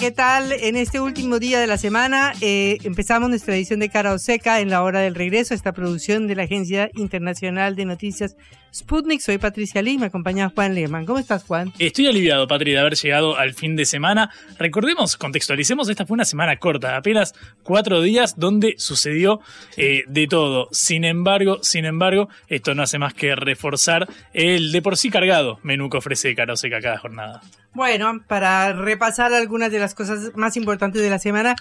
¿Qué tal? En este último día de la semana eh, empezamos nuestra edición de Cara o Seca en la hora del regreso esta producción de la Agencia Internacional de Noticias Sputnik. Soy Patricia Lee me acompaña Juan Lehmann. ¿Cómo estás, Juan? Estoy aliviado, Patri, de haber llegado al fin de semana. Recordemos, contextualicemos, esta fue una semana corta, apenas cuatro días donde sucedió eh, de todo. Sin embargo, sin embargo, esto no hace más que reforzar el de por sí cargado menú que ofrece Cara o Seca cada jornada. Bueno, para repasar algunas de las cosas más importantes de la semana,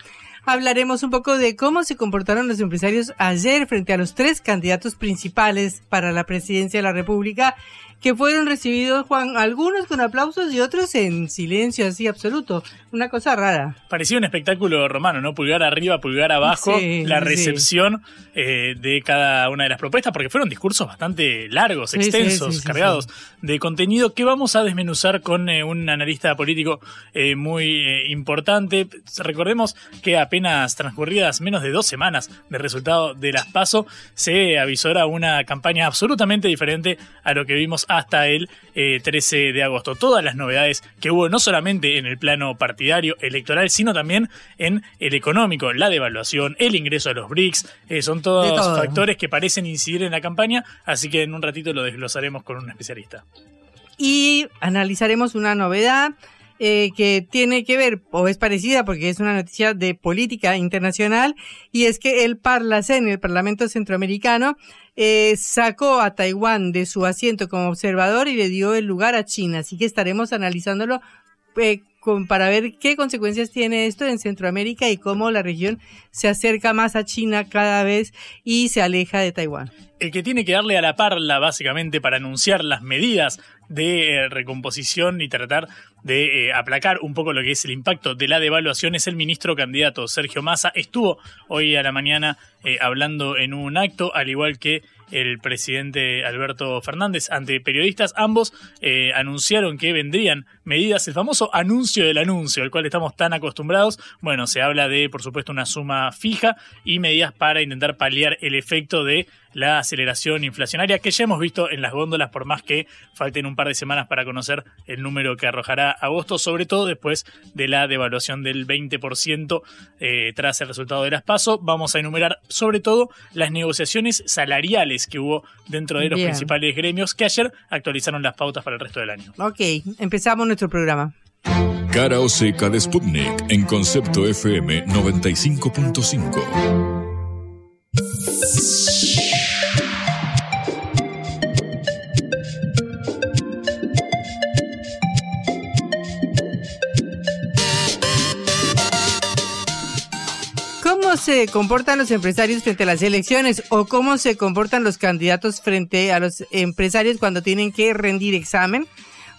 hablaremos un poco de cómo se comportaron los empresarios ayer frente a los tres candidatos principales para la presidencia de la República que fueron recibidos, Juan, algunos con aplausos y otros en silencio así absoluto. Una cosa rara. Parecía un espectáculo romano, ¿no? Pulgar arriba, pulgar abajo, Sí, la sí. recepción eh, de cada una de las propuestas, porque fueron discursos bastante largos, extensos, sí, cargados de contenido que vamos a desmenuzar con eh, un analista político eh, muy eh, importante. Recordemos que apenas transcurridas menos de dos semanas de resultado de las PASO, se avisora una campaña absolutamente diferente a lo que vimos hasta el eh, 13 de agosto. Todas las novedades que hubo no solamente en el plano partidario electoral, sino también en el económico, la devaluación, el ingreso a los BRICS, eh, son todos todo. factores que parecen incidir en la campaña, así que en un ratito lo desglosaremos con un especialista. y analizaremos una novedad eh, que tiene que ver, o es parecida porque es una noticia de política internacional, y es que el Parlacén, el Parlamento Centroamericano, eh, sacó a Taiwán de su asiento como observador y le dio el lugar a China. Así que estaremos analizándolo eh, para ver qué consecuencias tiene esto en Centroamérica y cómo la región se acerca más a China cada vez y se aleja de Taiwán. el que tiene que darle a la parla básicamente para anunciar las medidas de eh, recomposición y tratar de eh, aplacar un poco lo que es el impacto de la devaluación es el ministro candidato Sergio Massa. Estuvo hoy a la mañana eh, hablando en un acto, al igual que el presidente Alberto Fernández ante periodistas. Ambos anunciaron que vendrían medidas, el famoso anuncio del anuncio, al cual estamos tan acostumbrados. Bueno, se habla de, por supuesto, una suma fija y medidas para intentar paliar el efecto de la aceleración inflacionaria que ya hemos visto en las góndolas, por más que falten un par de semanas para conocer el número que arrojará agosto, sobre todo después de la devaluación del 20% eh, tras el resultado de las PASO. Vamos a enumerar sobre todo las negociaciones salariales que hubo dentro de los Bien. principales gremios que ayer actualizaron las pautas para el resto del año. Ok, empezamos nuestro programa. Cara o seca de Sputnik en Concepto FM 95.5. se comportan los empresarios frente a las elecciones o cómo se comportan los candidatos frente a los empresarios cuando tienen que rendir examen?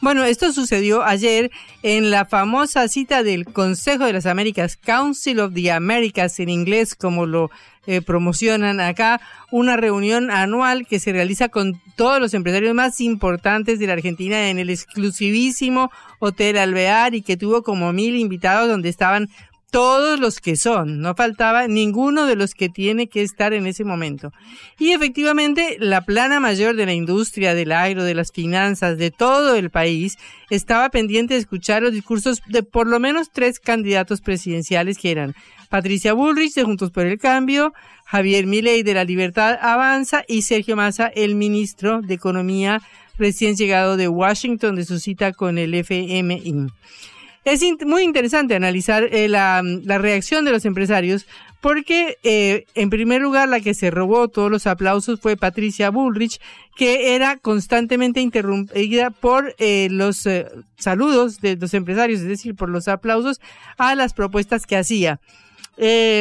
Bueno, esto sucedió ayer en la famosa cita del Consejo de las Américas, Council of the Americas en inglés, como lo eh, promocionan acá, una reunión anual que se realiza con todos los empresarios más importantes de la Argentina en el exclusivísimo Hotel Alvear y que tuvo como mil invitados donde estaban todos los que son, no faltaba ninguno de los que tiene que estar en ese momento. Y efectivamente, la plana mayor de la industria, del aero, de las finanzas, de todo el país, estaba pendiente de escuchar los discursos de por lo menos tres candidatos presidenciales que eran Patricia Bullrich de Juntos por el Cambio, Javier Milei de La Libertad Avanza y Sergio Massa, el ministro de Economía recién llegado de Washington de su cita con el FMI. Es muy interesante analizar eh, la, reacción de los empresarios porque, eh, en primer lugar, la que se robó todos los aplausos fue Patricia Bullrich, que era constantemente interrumpida por eh, los saludos de los empresarios, es decir, por los aplausos a las propuestas que hacía.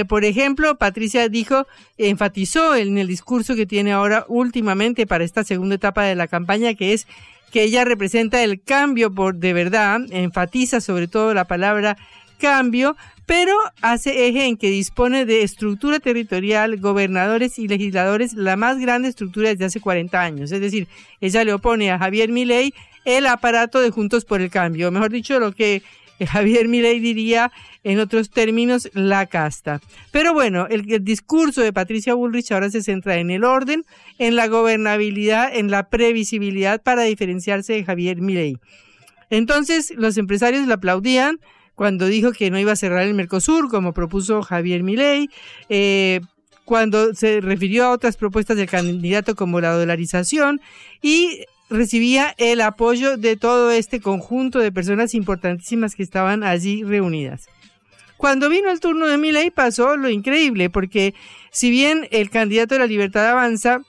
por ejemplo, Patricia dijo, enfatizó en el discurso que tiene ahora últimamente para esta segunda etapa de la campaña, que es que ella representa el cambio por de verdad, enfatiza sobre todo la palabra cambio, pero hace eje en que dispone de estructura territorial, gobernadores y legisladores, la más grande estructura desde hace 40 años. Es decir, ella le opone a Javier Milei el aparato de Juntos por el Cambio, mejor dicho, lo que Javier Milei diría en otros términos la casta. Pero bueno, el, discurso de Patricia Bullrich ahora se centra en el orden, en la gobernabilidad, en la previsibilidad para diferenciarse de Javier Milei. Entonces, los empresarios le aplaudían cuando dijo que no iba a cerrar el Mercosur, como propuso Javier Milei, eh, cuando se refirió a otras propuestas del candidato como la dolarización y recibía el apoyo de todo este conjunto de personas importantísimas que estaban allí reunidas. Cuando vino el turno de Milei pasó lo increíble, porque si bien el candidato de la libertad avanza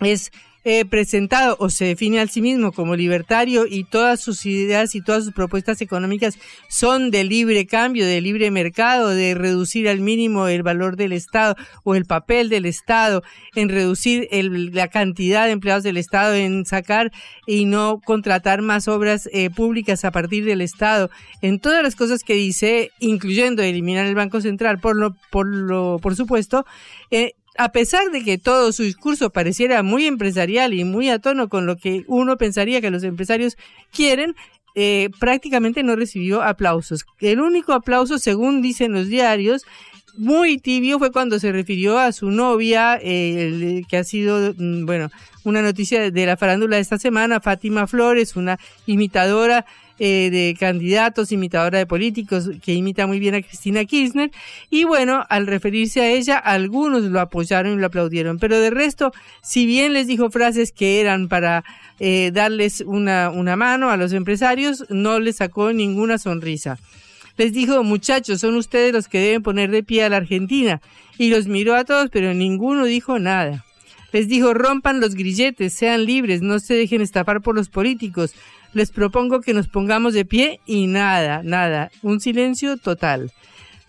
es eh, presentado o se define a sí mismo como libertario y todas sus ideas y todas sus propuestas económicas son de libre cambio, de libre mercado, de reducir al mínimo el valor del Estado o el papel del Estado, en reducir la cantidad de empleados del Estado, en sacar y no contratar más obras eh, públicas a partir del Estado, en todas las cosas que dice, incluyendo eliminar el Banco Central, por lo, por lo, por supuesto, eh, a pesar de que todo su discurso pareciera muy empresarial y muy a tono con lo que uno pensaría que los empresarios quieren, eh, prácticamente no recibió aplausos. El único aplauso, según dicen los diarios, muy tibio fue cuando se refirió a su novia, eh, que ha sido, mm, bueno, una noticia de la farándula de esta semana, Fátima Flores, una imitadora eh, de candidatos, imitadora de políticos, que imita muy bien a Cristina Kirchner. Y bueno, al referirse a ella, algunos lo apoyaron y lo aplaudieron. Pero de resto, si bien les dijo frases que eran para eh, darles una, una mano a los empresarios, no les sacó ninguna sonrisa. Les dijo, muchachos, son ustedes los que deben poner de pie a la Argentina. Y los miró a todos, pero ninguno dijo nada. Les dijo, rompan los grilletes, sean libres, no se dejen estafar por los políticos, les propongo que nos pongamos de pie y nada, nada, un silencio total.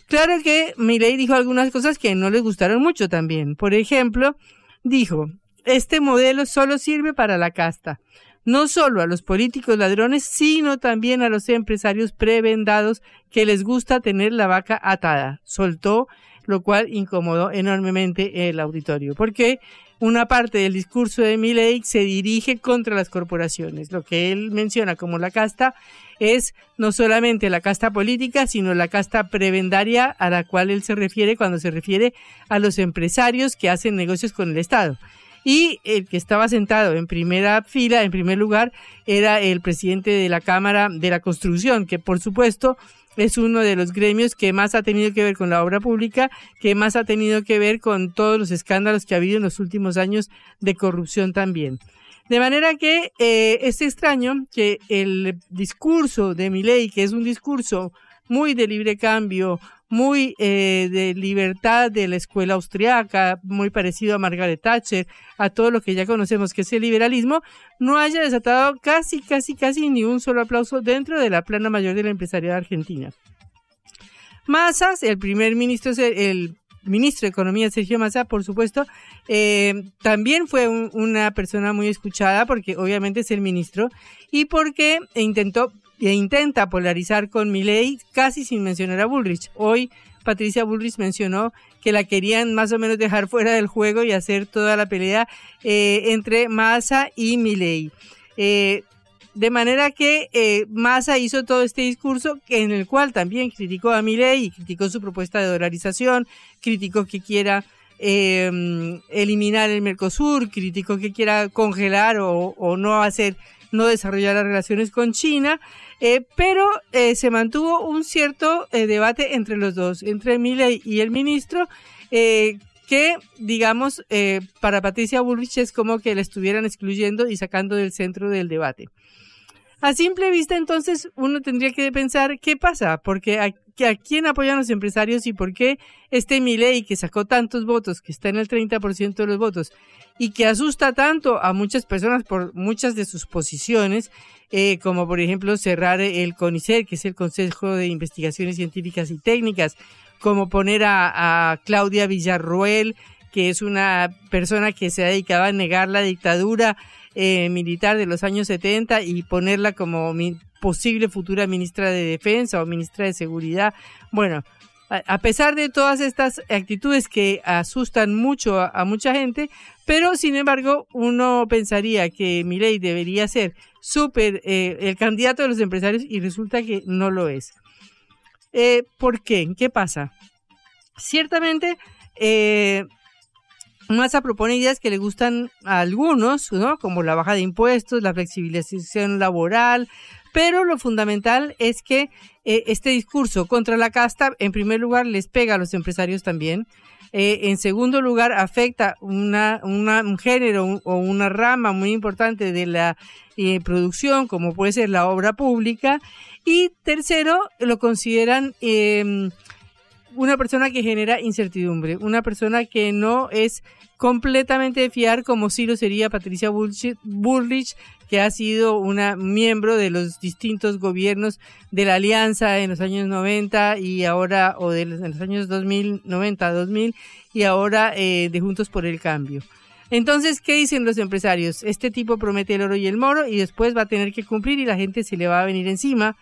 Claro que Milei dijo algunas cosas que no les gustaron mucho también. Por ejemplo, dijo, este modelo solo sirve para la casta, no solo a los políticos ladrones, sino también a los empresarios prebendados que les gusta tener la vaca atada. Soltó, lo cual incomodó enormemente el auditorio, porque una parte del discurso de Milley se dirige contra las corporaciones. Lo que él menciona como la casta es no solamente la casta política, sino la casta prebendaria a la cual él se refiere cuando se refiere a los empresarios que hacen negocios con el Estado. Y el que estaba sentado en primera fila, en primer lugar, era el presidente de la Cámara de la Construcción, que por supuesto es uno de los gremios que más ha tenido que ver con la obra pública, que más ha tenido que ver con todos los escándalos que ha habido en los últimos años de corrupción también. De manera que eh, es extraño que el discurso de Milei, que es un discurso muy de libre cambio, muy eh, de libertad de la escuela austriaca, muy parecido a Margaret Thatcher, a todo lo que ya conocemos que es el liberalismo, no haya desatado casi, casi, casi ni un solo aplauso dentro de la plana mayor de la empresarial argentina. Massas, el primer ministro, el ministro de Economía, Sergio Massa, por supuesto, eh, también fue una persona muy escuchada porque obviamente es el ministro y porque intentó e intenta polarizar con Milei casi sin mencionar a Bullrich. Hoy Patricia Bullrich mencionó que la querían más o menos dejar fuera del juego y hacer toda la pelea eh, entre Massa y Milei. Eh, De manera que eh, Massa hizo todo este discurso en el cual también criticó a Milei criticó su propuesta de dolarización, criticó que quiera eh, eliminar el Mercosur, criticó que quiera congelar o, o no hacer, no desarrollar las relaciones con China, eh, pero eh, se mantuvo un cierto eh, debate entre los dos, entre Milei y el ministro, que, digamos, para Patricia Bullrich es como que la estuvieran excluyendo y sacando del centro del debate. A simple vista, entonces, uno tendría que pensar qué pasa, porque a, quién apoyan los empresarios y por qué este Milei que sacó tantos votos, que está en el 30% de los votos, y que asusta tanto a muchas personas por muchas de sus posiciones, eh, como por ejemplo cerrar el CONICET, que es el Consejo de Investigaciones Científicas y Técnicas, como poner a, Claudia Villarroel, que es una persona que se ha dedicado a negar la dictadura eh, militar de los años 70 y ponerla como mi posible futura ministra de Defensa o ministra de Seguridad. Bueno, a, pesar de todas estas actitudes que asustan mucho a mucha gente, pero sin embargo uno pensaría que Milei debería ser súper eh, el candidato de los empresarios y resulta que no lo es. Eh, ¿Por qué? ¿Qué pasa? Ciertamente, eh, Massa propone ideas que le gustan a algunos, ¿no? como la baja de impuestos, la flexibilización laboral, pero lo fundamental es que eh, este discurso contra la casta, en primer lugar, les pega a los empresarios también. Eh, en segundo lugar, afecta una, una, un género o una rama muy importante de la eh, producción, como puede ser la obra pública. Y tercero, lo consideran eh, una persona que genera incertidumbre, una persona que no es completamente de fiar como sí lo sería Patricia Bullrich, que ha sido una miembro de los distintos gobiernos de la Alianza en los años 90 y ahora, o de los, años 2000, 90, 2000 y ahora eh, de Juntos por el Cambio. Entonces, ¿qué dicen los empresarios? Este tipo promete el oro y el moro y después va a tener que cumplir y la gente se le va a venir encima,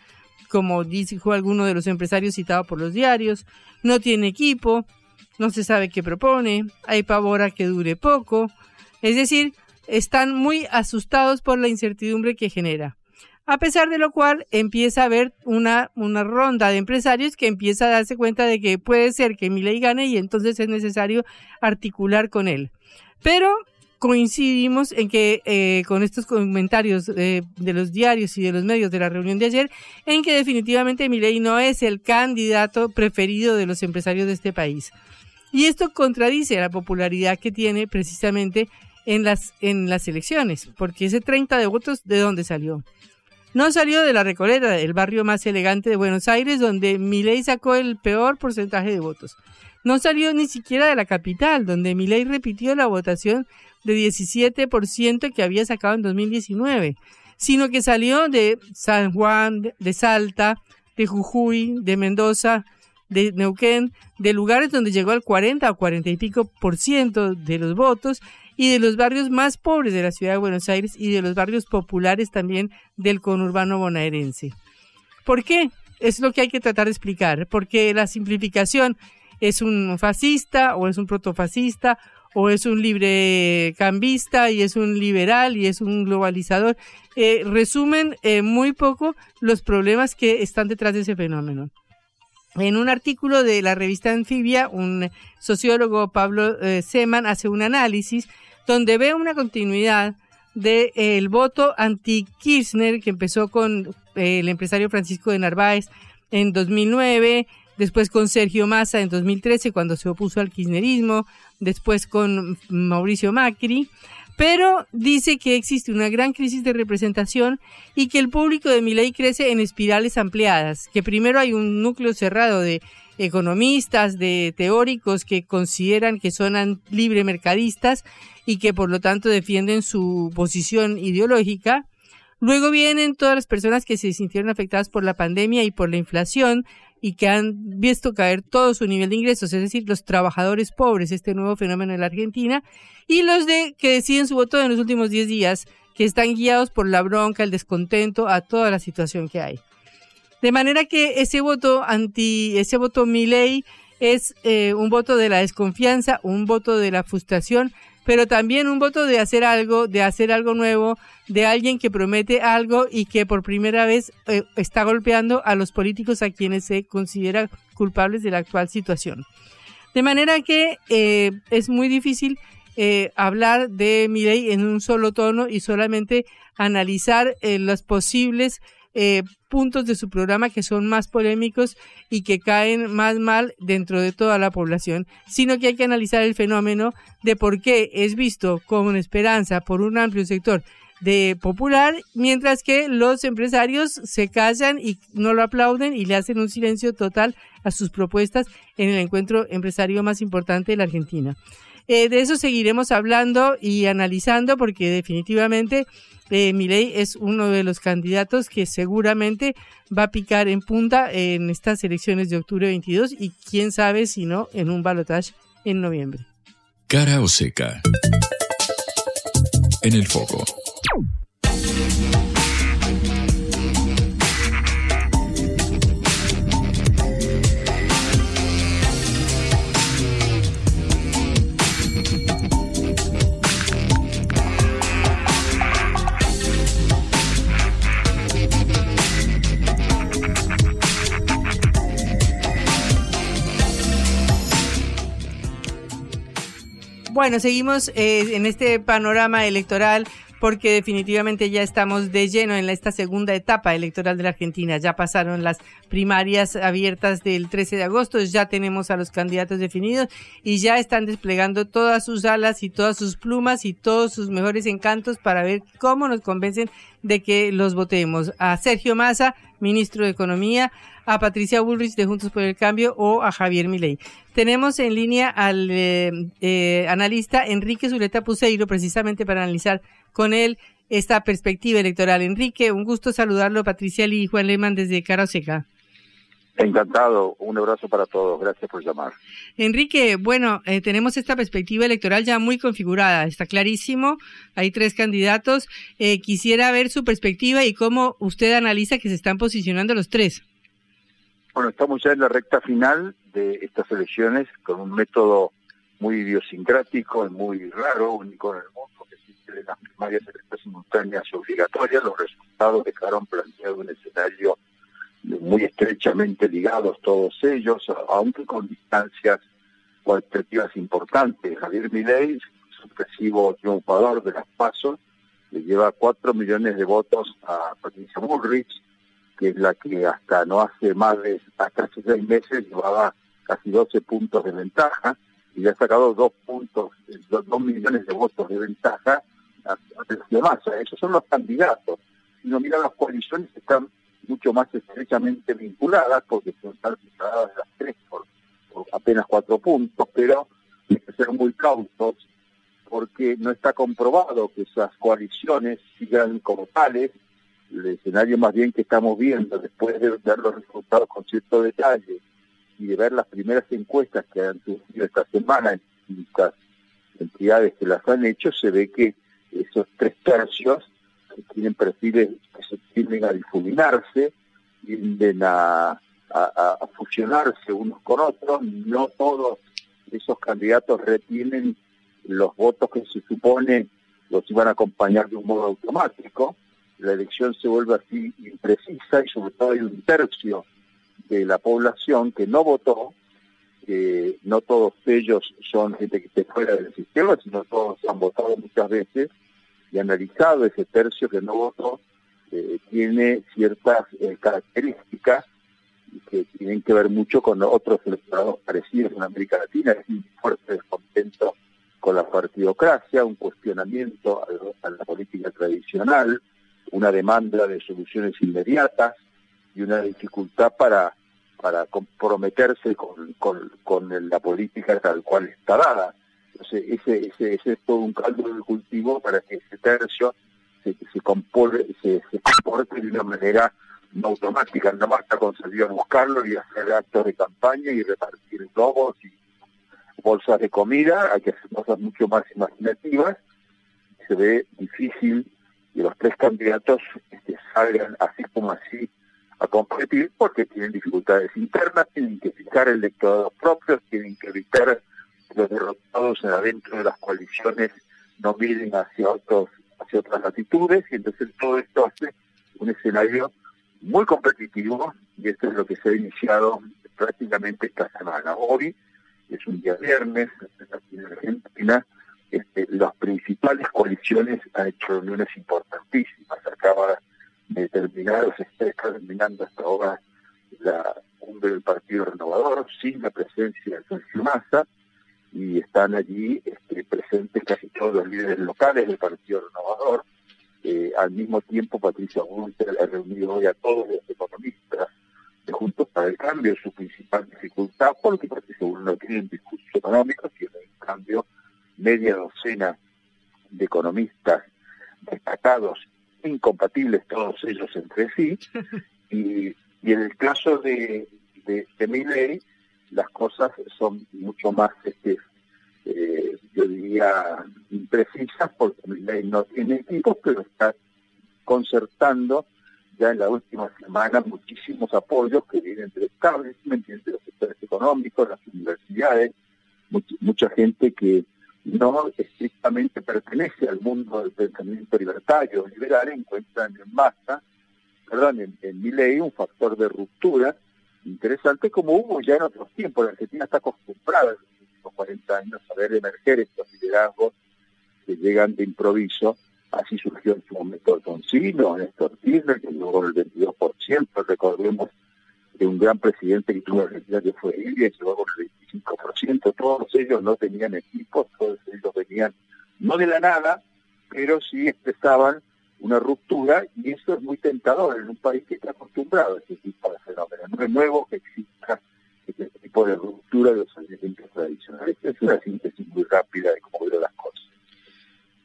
como dijo alguno de los empresarios citado por los diarios. No tiene equipo, no se sabe qué propone, hay pavor a que dure poco. Es decir, están muy asustados por la incertidumbre que genera. A pesar de lo cual empieza a haber una, una ronda de empresarios que empieza a darse cuenta de que puede ser que Milei gane y entonces es necesario articular con él. Pero coincidimos en que eh, con estos comentarios eh, de los diarios y de los medios de la reunión de ayer, en que definitivamente Milei no es el candidato preferido de los empresarios de este país. Y esto contradice la popularidad que tiene precisamente en las, en las elecciones, porque ese 30 de votos, ¿de dónde salió? No salió de la Recoleta, el barrio más elegante de Buenos Aires, donde Milei sacó el peor porcentaje de votos. No salió ni siquiera de la capital, donde Milei repitió la votación de 17% que había sacado en 2019, sino que salió de San Juan, de Salta, de Jujuy, de Mendoza, de Neuquén, de lugares donde llegó al 40 o 40 y pico por ciento de los votos y de los barrios más pobres de la ciudad de Buenos Aires y de los barrios populares también del conurbano bonaerense. ¿Por qué? Es lo que hay que tratar de explicar, porque la simplificación es un fascista o es un protofascista o es un libre cambista y es un liberal y es un globalizador, eh, resumen eh, muy poco los problemas que están detrás de ese fenómeno. En un artículo de la revista Anfibia, un sociólogo, Pablo eh, Seman, hace un análisis donde ve una continuidad del de, voto anti-Kirchner que empezó con el empresario Francisco de Narváez en 2009, después con Sergio Massa en 2013 cuando se opuso al kirchnerismo, después con Mauricio Macri, pero dice que existe una gran crisis de representación y que el público de Milei crece en espirales ampliadas, que primero hay un núcleo cerrado de economistas, de teóricos que consideran que son libre mercadistas y que por lo tanto defienden su posición ideológica. Luego vienen todas las personas que se sintieron afectadas por la pandemia y por la inflación, y que han visto caer todo su nivel de ingresos, es decir, los trabajadores pobres, este nuevo fenómeno en la Argentina, y los de que deciden su voto en los últimos 10 días, que están guiados por la bronca, el descontento, a toda la situación que hay. De manera que ese voto anti, ese voto mi ley es eh, un voto de la desconfianza, un voto de la frustración, pero también un voto de hacer algo, de hacer algo nuevo, de alguien que promete algo y que por primera vez eh, está golpeando a los políticos a quienes se considera culpables de la actual situación. De manera que eh, es muy difícil eh, hablar de mi ley en un solo tono y solamente analizar los posibles eh, puntos de su programa que son más polémicos y que caen más mal dentro de toda la población, sino que hay que analizar el fenómeno de por qué es visto con esperanza por un amplio sector de popular, mientras que los empresarios se callan y no lo aplauden y le hacen un silencio total a sus propuestas en el encuentro empresario más importante de la Argentina. Eh, de eso seguiremos hablando y analizando porque definitivamente eh, es uno de los candidatos que seguramente va a picar en punta en estas elecciones de octubre 22 y quién sabe si no en un balotaje en noviembre. Cara o seca. En el foco. Bueno, seguimos eh, en este panorama electoral porque definitivamente ya estamos de lleno en esta segunda etapa electoral de la Argentina. Ya pasaron las primarias abiertas del 13 de agosto, ya tenemos a los candidatos definidos y ya están desplegando todas sus alas y todas sus plumas y todos sus mejores encantos para ver cómo nos convencen de que los votemos. A Sergio Massa, ministro de Economía, a Patricia Bullrich de Juntos por el Cambio o a Javier Milei. Tenemos en línea al eh, eh, analista Enrique Zuleta Puseiro precisamente para analizar con él esta perspectiva electoral. Enrique, un gusto saludarlo, Patricia Lee y Juan Lehmann desde Caroseca. Encantado, un abrazo para todos, gracias por llamar. Enrique, bueno, eh, tenemos esta perspectiva electoral ya muy configurada, está clarísimo, hay tres candidatos. quisiera ver su perspectiva y cómo usted analiza que se están posicionando los tres. Bueno, estamos ya en la recta final de estas elecciones con un método muy idiosincrático y muy raro, único en el mundo, que existe en las primarias electas simultáneas obligatorias. Los resultados dejaron planteado un escenario muy estrechamente ligados todos ellos, aunque con distancias cualitativas importantes. Javier Milei, sucesivo triunfador de las pasos, le lleva cuatro millones de votos a Patricia Bullrich, que es la que hasta no hace más de, hasta hace seis meses llevaba casi 12 puntos de ventaja y le ha sacado dos puntos, dos, millones de votos de ventaja a, a Massa. Esos son los candidatos. Si uno mira las coaliciones están mucho más estrechamente vinculadas porque son separadas las tres por, por apenas cuatro puntos, pero hay que ser muy cautos porque no está comprobado que esas coaliciones sigan como tales el escenario más bien que estamos viendo después de ver los resultados con cierto detalle y de ver las primeras encuestas que han surgido esta semana en distintas entidades que las han hecho, se ve que esos tres tercios que tienen perfiles que se tienden a difuminarse, tienden a, a fusionarse unos con otros, no todos esos candidatos retienen los votos que se supone los iban a acompañar de un modo automático, la elección se vuelve así imprecisa y sobre todo hay un tercio de la población que no votó, que no todos ellos son gente que esté fuera del sistema, sino todos han votado muchas veces y analizado ese tercio que no votó, eh, tiene ciertas eh, características que tienen que ver mucho con otros electorados parecidos en América Latina, es un fuerte descontento con la partidocracia, un cuestionamiento a la política tradicional, una demanda de soluciones inmediatas y una dificultad para, para comprometerse con, con, la política tal cual está dada. Entonces, ese, ese, ese es todo un caldo de cultivo para que ese tercio se, se, comporte, se, comporte de una manera no automática. No basta con salir a buscarlo y hacer actos de campaña y repartir globos y bolsas de comida. Hay que hacer cosas mucho más imaginativas. Se ve difícil y los tres candidatos este, salgan así como así a competir porque tienen dificultades internas, tienen que fijar electorados propios, tienen que evitar los derrotados adentro de las coaliciones no miren hacia otros hacia otras latitudes y entonces todo esto hace un escenario muy competitivo y esto es lo que se ha iniciado prácticamente esta semana. Hoy es un día viernes, aquí en Argentina, este, las principales coaliciones han hecho reuniones importantísimas. Acaba de terminar, o se está terminando hasta ahora la cumbre del Partido Renovador, sin la presencia de Sergio Massa, y están allí este, presentes casi todos los líderes locales del Partido Renovador. Eh, al mismo tiempo, Patricia Gunter ha reunido hoy a todos los economistas Juntos para el Cambio, su principal dificultad, porque Patricia Gunter no tiene un discurso económico, tiene en cambio media docena de economistas destacados, incompatibles todos ellos entre sí, y, en el caso de, de, de las cosas son mucho más, este, eh, yo diría, imprecisas, porque Milley no tiene equipos, pero está concertando ya en la última semana muchísimos apoyos que vienen del establishment, de los sectores económicos, las universidades, mucha gente que no estrictamente pertenece al mundo del pensamiento libertario liberal, encuentran en masa, perdón, en, en un factor de ruptura interesante como hubo ya en otros tiempos. La Argentina está acostumbrada en los últimos 40 años a ver emerger estos liderazgos que llegan de improviso. Así surgió en su momento Alfonsino, Néstor Kirchner, que llegó el 22%, recordemos de un gran presidente que tuvo Argentina que fue Ilia, llegó con el 25%, todos ellos no tenían equipos, todos ellos venían no de la nada, pero sí expresaban una ruptura y eso es muy tentador en un país que está acostumbrado a ese tipo de fenómenos. No es nuevo que exista este tipo de ruptura de los elementos tradicionales. Es una síntesis muy rápida de cómo veo las cosas.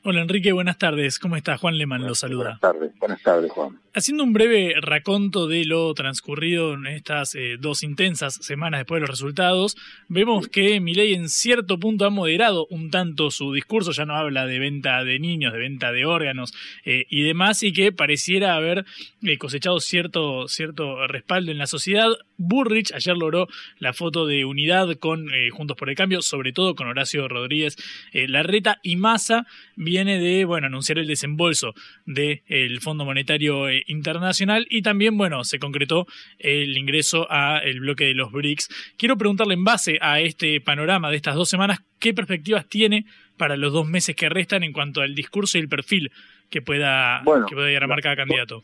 Hola Enrique, buenas tardes. ¿Cómo está? Juan Leman lo saluda. Buenas tardes, buenas tardes Juan. Haciendo un breve raconto de lo transcurrido en estas eh, dos intensas semanas después de los resultados, vemos que Milei en cierto punto ha moderado un tanto su discurso, ya no habla de venta de niños, de venta de órganos eh, y demás, y que pareciera haber eh, cosechado cierto, cierto respaldo en la sociedad. Burrich ayer logró la foto de unidad con Juntos por el Cambio, sobre todo con Horacio Rodríguez Larreta y Massa viene de, bueno, anunciar el desembolso del Fondo Monetario eh, Internacional y también, bueno, se concretó el ingreso al bloque de los BRICS. Quiero preguntarle en base a este panorama de estas dos semanas, ¿qué perspectivas tiene para los dos meses que restan en cuanto al discurso y el perfil que pueda, que pueda llegar a marcar cada candidato?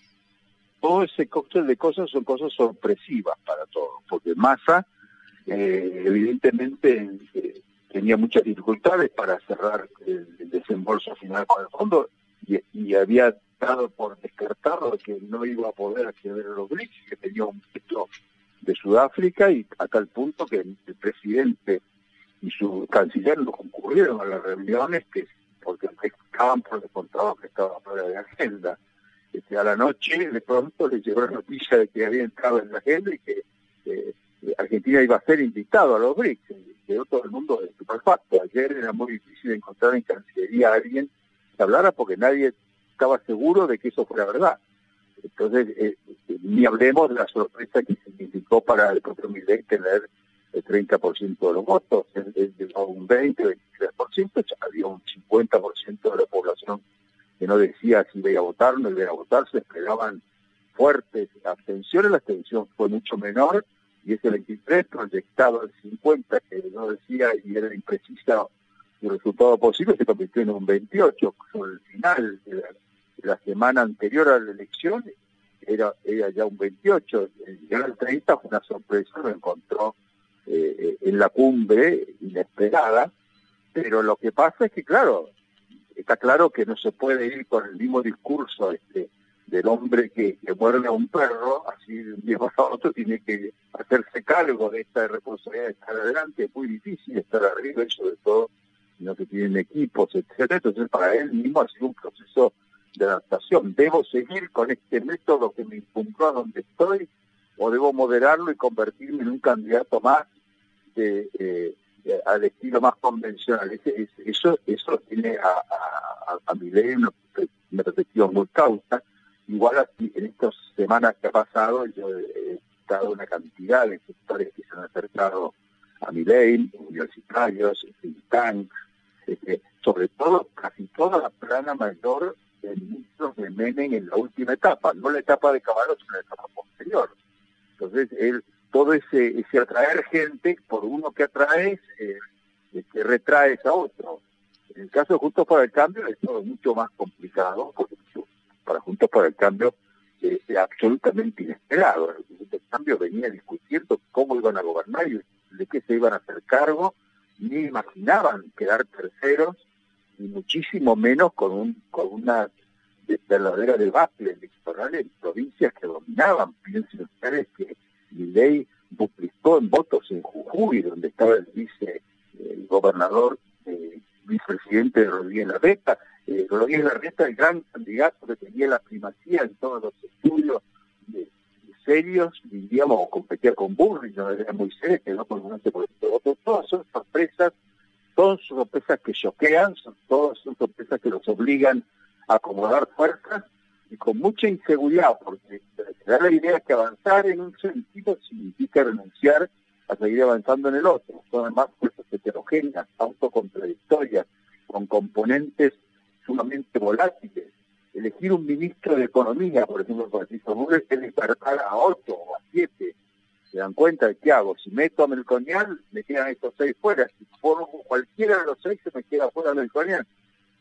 Todo ese cóctel de cosas son cosas sorpresivas para todos, porque Massa, eh, evidentemente, eh, tenía muchas dificultades para cerrar el, desembolso final con el fondo y, había dado por descartado que no iba a poder acceder a los BRICS, que tenía un veto de Sudáfrica y a tal punto que el, presidente y su canciller no concurrieron a las reuniones que porque estaban por descontado que estaba fuera de agenda. Este, a la noche de pronto le llegó la noticia de que había entrado en la agenda y que eh, Argentina iba a ser invitado a los BRICS quedó todo el mundo estupefacto. Ayer era muy difícil encontrar en Cancillería a alguien que hablara porque nadie estaba seguro de que eso fuera verdad. Entonces, eh, ni hablemos de la sorpresa que significó para el propio Milei tener el 30% de los votos, llegó un 20, 23%, ya había un 50% de la población que no decía si iba a votar, no iba a votar, se esperaban fuertes abstenciones, la abstención fue mucho menor, y ese 23 proyectado al 50, que no decía y era impreciso el resultado posible, se convirtió en un 28. Sobre el final de la, semana anterior a la elección era, era ya un 28. Llegar al 30 fue una sorpresa, lo encontró eh, en la cumbre inesperada, pero lo que pasa es que, claro, está claro que no se puede ir con el mismo discurso este, del hombre que, muerde a un perro, así de un día para otro tiene que hacerse cargo de esta responsabilidad de estar adelante, es muy difícil estar arriba y sobre todo si no se tienen equipos, etcétera. Entonces para él mismo ha sido un proceso de adaptación. ¿Debo seguir con este método que me incumplió a donde estoy o debo moderarlo y convertirme en un candidato más eh, al estilo más convencional? eso, eso tiene a, a, a mi ley una, una perspectiva muy cauta Igual así, en estas semanas que ha pasado, yo he estado una cantidad de sectores que se han acercado a mi ley, universitarios, think tanks, este, sobre todo casi toda la plana mayor de ministros de Menem en la última etapa, no la etapa de Caballo, sino la etapa posterior. Entonces, él, todo ese, ese atraer gente, por uno que atraes, eh, que retraes a otro. En el caso de Juntos para el Cambio es todo mucho más complicado, para Juntos para el Cambio es absolutamente inesperado. El cambio venía discutiendo cómo iban a gobernar y de qué se iban a hacer cargo, ni imaginaban quedar terceros, ni muchísimo menos con, un, con una verdadera debate electoral en provincias que dominaban. Piensen ustedes que ley duplicó en votos en Jujuy, donde estaba el vice, el gobernador, eh, vicepresidente de Rodríguez Larreta. Eh, Rodríguez Larreta, el gran candidato que tenía la primacía en todos los estudios de, serios, diríamos, competía con Burri, no era muy serio, quedó con un por voto. Todas son sorpresas, son sorpresas que choquean, son, todas son sorpresas que los obligan a acomodar fuerzas y con mucha inseguridad, porque se da la idea que avanzar en un sentido significa renunciar a seguir avanzando en el otro. Son además fuerzas heterogéneas, autocontradictorias, con componentes sumamente volátiles. Elegir un ministro de Economía, por ejemplo, Francisco Mures, es despertar a ocho o a siete. Se dan cuenta de qué hago. Si meto a Melconial, me quedan estos seis fuera. Si pongo cualquiera de los seis, se me queda fuera Melconial.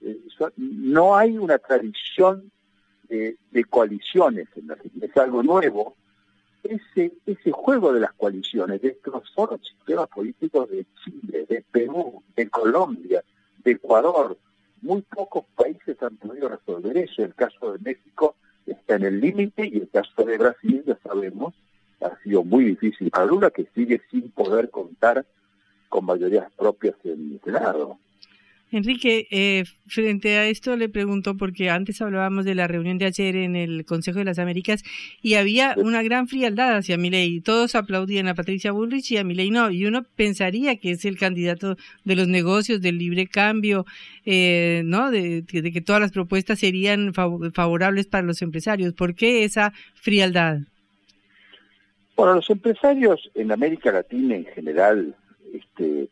Eh, no hay una tradición de, coaliciones en Argentina, es algo nuevo. Ese, ese juego de las coaliciones, de estos son los sistemas políticos de Chile, de Perú, de Colombia, de Ecuador, muy pocos países han podido resolver eso. El caso de México está en el límite y el caso de Brasil, ya sabemos, ha sido muy difícil para que sigue sin poder contar con mayorías propias en el Senado. Enrique, eh, frente a esto le pregunto, porque antes hablábamos de la reunión de ayer en el Consejo de las Américas y había una gran frialdad hacia Milei. Todos aplaudían a Patricia Bullrich y a Milei no. Y uno pensaría que es el candidato de los negocios, del libre cambio, eh, ¿no? De, de, que todas las propuestas serían favorables para los empresarios. ¿Por qué esa frialdad? Bueno, los empresarios en América Latina en general, este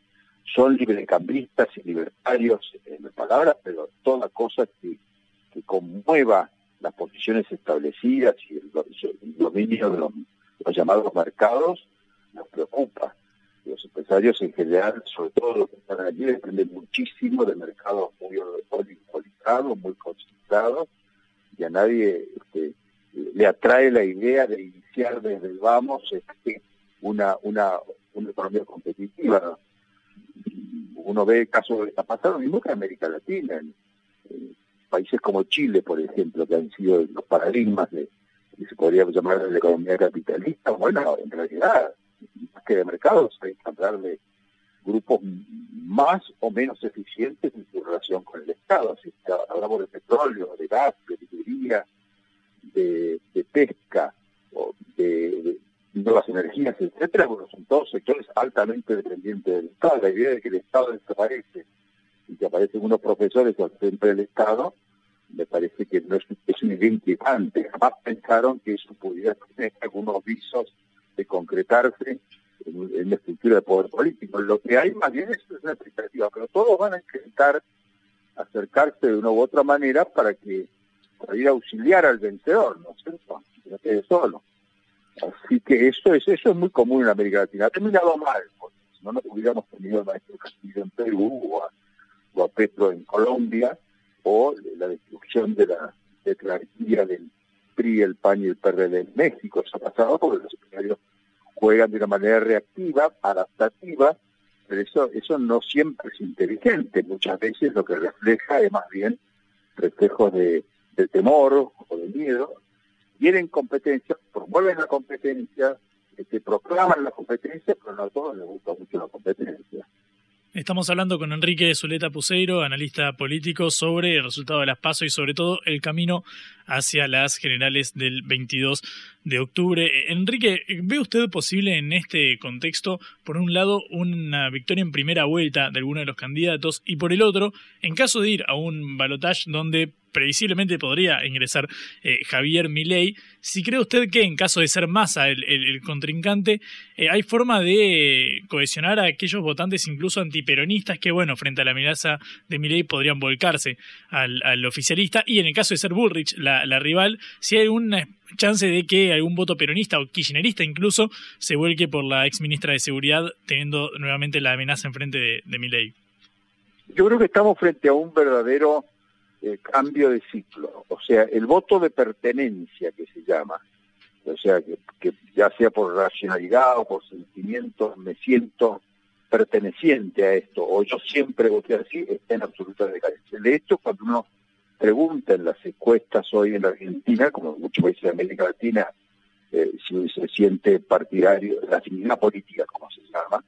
son librecambistas y libertarios en las palabras, pero toda cosa que, conmueva las posiciones establecidas y el, dominio de los, llamados mercados nos preocupa. Los empresarios en general, sobre todo los que están allí, dependen muchísimo de mercados muy oligopolizados, muy concentrados, y a nadie este, le atrae la idea de iniciar desde el vamos este, una, una, una economía competitiva uno ve el caso de está pasando mismo que en América Latina, en, países como Chile, por ejemplo, que han sido los paradigmas de, que se podría llamar de la economía capitalista, bueno, en realidad, más que de mercados, hay que hablar de grupos más o menos eficientes en su relación con el Estado. Así hablamos de petróleo, de gas, de minería, de, pesca, o de, nuevas energías, etcétera, bueno, son todos sectores altamente dependientes del Estado. La idea de que el Estado desaparece y que aparecen unos profesores al frente del Estado, me parece que no es, es un idea. Jamás pensaron que eso pudiera tener algunos visos de concretarse en, la estructura de poder político. Lo que hay más bien es una expectativa, pero todos van a intentar acercarse de una u otra manera para que para ir a auxiliar al vencedor, ¿no es cierto? Que no quede solo. Así que eso es, eso es muy común en América Latina. Ha terminado mal, porque si no, no hubiéramos tenido al maestro Castillo en Perú o a, Petro en Colombia, o la destrucción de la declaratoria del PRI, el PAN y el PRD en México. Eso ha pasado porque los empresarios juegan de una manera reactiva, adaptativa, pero eso, eso no siempre es inteligente. Muchas veces lo que refleja es más bien reflejos de temor o de miedo quieren competencia, promueven la competencia, este, proclaman la competencia, pero no a todos les gusta mucho la competencia. Estamos hablando con Enrique Zuleta Puseiro, analista político, sobre el resultado de las PASO y sobre todo el camino hacia las generales del 22 de octubre. Enrique, ¿ve usted posible en este contexto, por un lado, una victoria en primera vuelta de alguno de los candidatos y por el otro, en caso de ir a un balotaje donde previsiblemente podría ingresar eh, Javier Milei. Si cree usted que en caso de ser Massa el, contrincante, eh, hay forma de cohesionar a aquellos votantes incluso antiperonistas que, bueno, frente a la amenaza de Milei podrían volcarse al, oficialista. Y en el caso de ser Bullrich la, rival, si hay una chance de que algún voto peronista o kirchnerista incluso se vuelque por la ex ministra de Seguridad teniendo nuevamente la amenaza enfrente de, de Milei. Yo creo que estamos frente a un verdadero eh, cambio de ciclo, o sea, el voto de pertenencia que se llama, o sea, que, ya sea por racionalidad o por sentimiento, me siento perteneciente a esto, o yo siempre voté así, está en absoluta decadencia. De hecho, cuando uno pregunta en las encuestas hoy en la Argentina, como en muchos países de América Latina, eh, si se siente partidario la afinidad política, como se llama,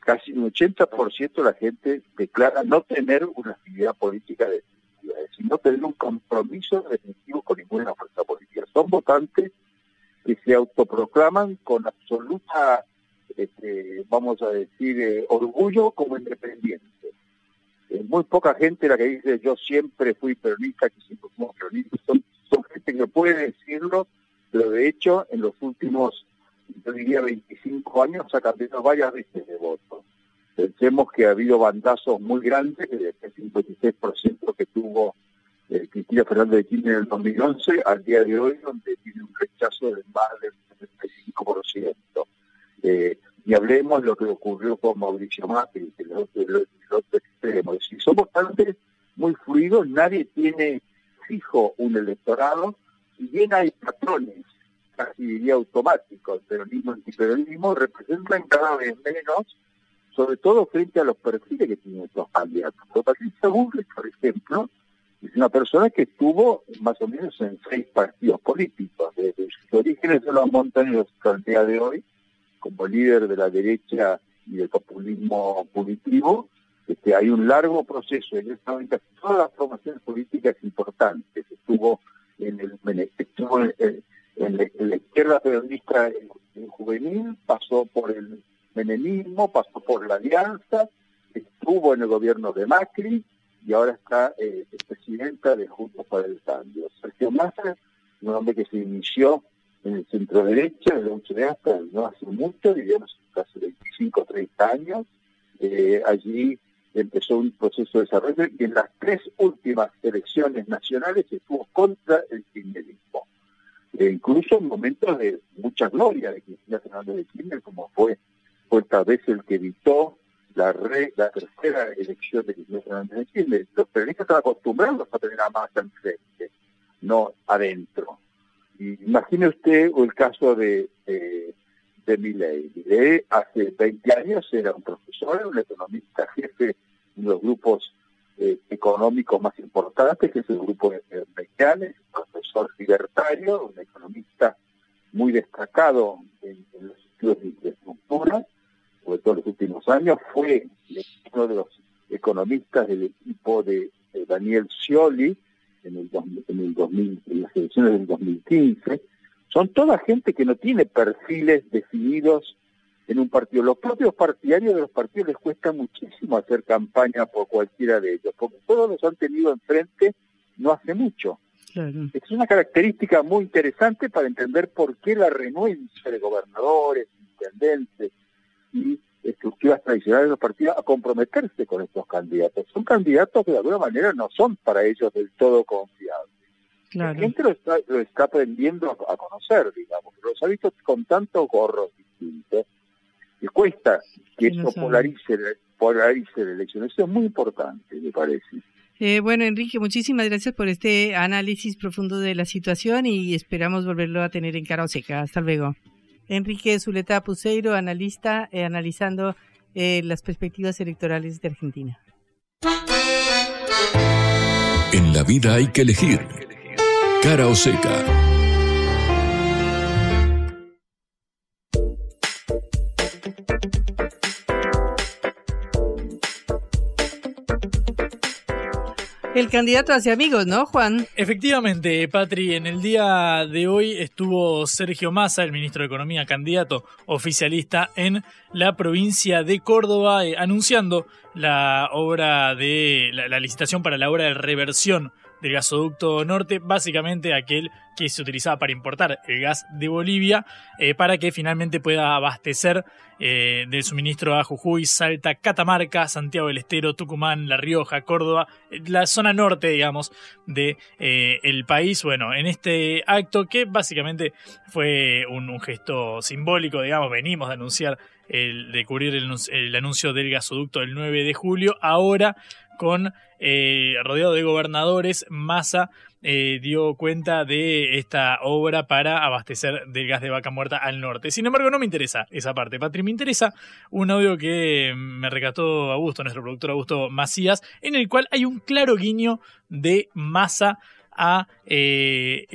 casi un 80% de la gente declara no tener una afinidad política de sino tener un compromiso definitivo con ninguna fuerza política. Son votantes que se autoproclaman con absoluta, este, vamos a decir, eh, orgullo como independientes. Es muy poca gente la que dice yo siempre fui peronista, que siempre fui peronista. Son, son gente que puede decirlo, pero de hecho en los últimos, yo diría 25 años ha cambiado varias veces de voto. Pensemos que ha habido bandazos muy grandes, el 56% que tuvo eh, Cristina Fernández de Kirchner en el 2011 al día de hoy, donde tiene un rechazo de más del 75%. Eh, y hablemos lo que ocurrió con Mauricio Macri, el otro, el, otro extremo. Si somos bastante muy fluidos, nadie tiene fijo un electorado, y bien hay patrones, casi diría automáticos, peronismo, antiperonismo, representan cada vez menos sobre todo frente a los perfiles que tienen estos candidatos. Patricia Bullrich, por ejemplo, es una persona que estuvo más o menos en seis partidos políticos. Desde sus orígenes de los montañeros hasta el día de hoy, como líder de la derecha y del populismo punitivo, este, hay un largo proceso en casi todas las formaciones políticas importantes. Estuvo en el estuvo en, la, izquierda peronista en juvenil, pasó por el menemismo, pasó por la alianza, estuvo en el gobierno de Macri y ahora está eh, presidenta de Juntos para el Cambio. Sergio Massa, un hombre que se inició en el centro derecha, en el hasta no hace mucho, diríamos hace 25 o 30 años. Eh, allí empezó un proceso de desarrollo y en las tres últimas elecciones nacionales estuvo contra el kirchnerismo. E incluso en momentos de mucha gloria de Cristina Fernández de Kirchner, como fue fue tal vez el que evitó la, la tercera elección de Cristina Fernández de Chile. Los peronistas están acostumbrados a tener a Massa enfrente, no adentro. Imagine usted el caso de, eh, de Milley. Milley hace 20 años era un profesor, un economista jefe de los grupos eh, económicos más importantes, que es el grupo de un profesor libertario, un economista muy destacado en, en los estudios de infraestructura, sobre todo en los últimos años, fue uno de los economistas del equipo de, Daniel Scioli en, el, en, el 2000, en las elecciones del 2015. Son toda gente que no tiene perfiles definidos en un partido. Los propios partidarios de los partidos les cuesta muchísimo hacer campaña por cualquiera de ellos, porque todos los han tenido enfrente no hace mucho. Es una característica muy interesante para entender por qué la renuencia de gobernadores, intendentes, y estructuras tradicionales de los partidos a comprometerse con estos candidatos. Son candidatos que de alguna manera no son para ellos del todo confiables. La gente lo está, lo está aprendiendo a, conocer, digamos, los ha visto con tantos gorros distintos que cuesta que eso polarice, polarice la elección. Eso es muy importante, me parece. Eh, bueno, Enrique, muchísimas gracias por este análisis profundo de la situación y esperamos volverlo a tener en cara o seca. Hasta luego. Enrique Zuleta Puseiro, analista, eh, analizando eh, las perspectivas electorales de Argentina. En la vida hay que elegir. Cara o seca. El candidato hacia amigos, ¿no, Juan? Efectivamente, Patri, en el día de hoy estuvo Sergio Massa, el ministro de Economía, candidato oficialista en la provincia de Córdoba, eh, anunciando la obra de la, la licitación para la obra de reversión del gasoducto norte, básicamente aquel que se utilizaba para importar el gas de Bolivia, eh, para que finalmente pueda abastecer eh, del suministro a Jujuy, Salta, Catamarca, Santiago del Estero, Tucumán, La Rioja, Córdoba, eh, la zona norte, digamos, de país. Bueno, en este acto que básicamente fue un, gesto simbólico, digamos, venimos de anunciar el, de cubrir el, el, anuncio del gasoducto el 9 de julio. Ahora con eh, rodeado de gobernadores, Massa eh, dio cuenta de esta obra para abastecer del gas de vaca muerta al norte. Sin embargo, no me interesa esa parte, Patri. Me interesa un audio que me recató Augusto, nuestro productor Augusto Macías, en el cual hay un claro guiño de Massa a eh,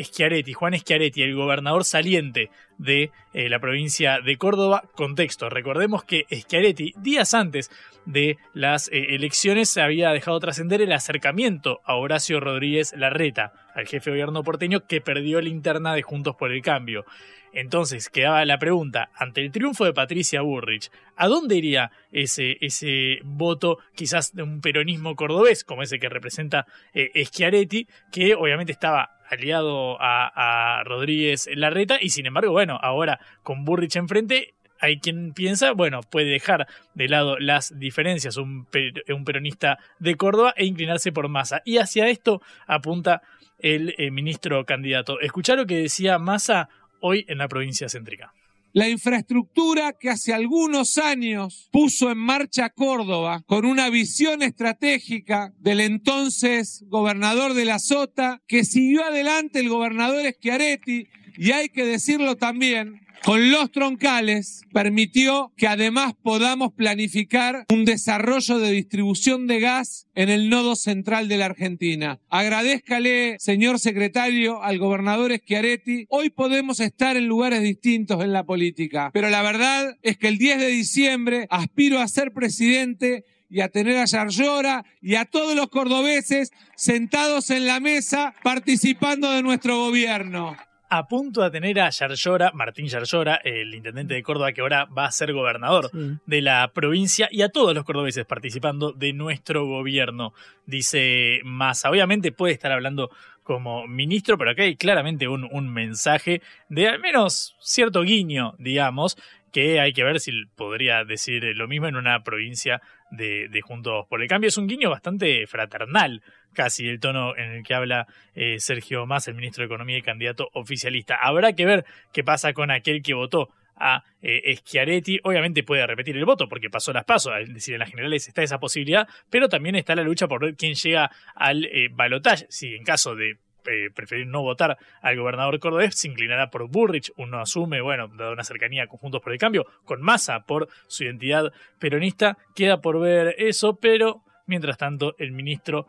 Juan Schiaretti, el gobernador saliente de eh, la provincia de Córdoba. Contexto, recordemos que Schiaretti, días antes de las eh, elecciones, se había dejado trascender el acercamiento a Horacio Rodríguez Larreta, al jefe de gobierno porteño que perdió la interna de Juntos por el Cambio. Entonces quedaba la pregunta, ante el triunfo de Patricia Burrich, ¿a dónde iría ese, ese voto quizás de un peronismo cordobés, como ese que representa eh, Schiaretti, que obviamente estaba aliado a, Rodríguez Larreta y sin embargo, bueno, ahora con Burrich enfrente, hay quien piensa, bueno, puede dejar de lado las diferencias un, peronista de Córdoba e inclinarse por Massa. Y hacia esto apunta el eh, ministro candidato. Escuchá lo que decía Massa hoy en la provincia céntrica. La infraestructura que hace algunos años puso en marcha Córdoba con una visión estratégica del entonces gobernador de la Sota, que siguió adelante el gobernador Schiaretti, y hay que decirlo también, con los troncales permitió que además podamos planificar un desarrollo de distribución de gas en el nodo central de la Argentina. Agradezcale, señor secretario, al gobernador Schiaretti. Hoy podemos estar en lugares distintos en la política, pero la verdad es que el 10 de diciembre aspiro a ser presidente y a tener a Yarlora y a todos los cordobeses sentados en la mesa participando de nuestro gobierno a punto de tener a Yarlora, Martín Yarlora, el intendente de Córdoba que ahora va a ser gobernador de la provincia y a todos los cordobeses participando de nuestro gobierno, dice Massa. Obviamente puede estar hablando como ministro, pero acá hay claramente un, un mensaje de al menos cierto guiño, digamos, que hay que ver si podría decir lo mismo en una provincia de, de Juntos por el Cambio. Es un guiño bastante fraternal casi el tono en el que habla eh, Sergio Más, el ministro de Economía y candidato oficialista. Habrá que ver qué pasa con aquel que votó a eh, Schiaretti. Obviamente puede repetir el voto porque pasó las pasos, es decir, en las generales está esa posibilidad, pero también está la lucha por ver quién llega al eh, balotaje. Si en caso de eh, preferir no votar al gobernador cordobés, se inclinará por Burrich, uno asume, bueno, dado una cercanía con Juntos por el Cambio, con Massa por su identidad peronista, queda por ver eso, pero mientras tanto el ministro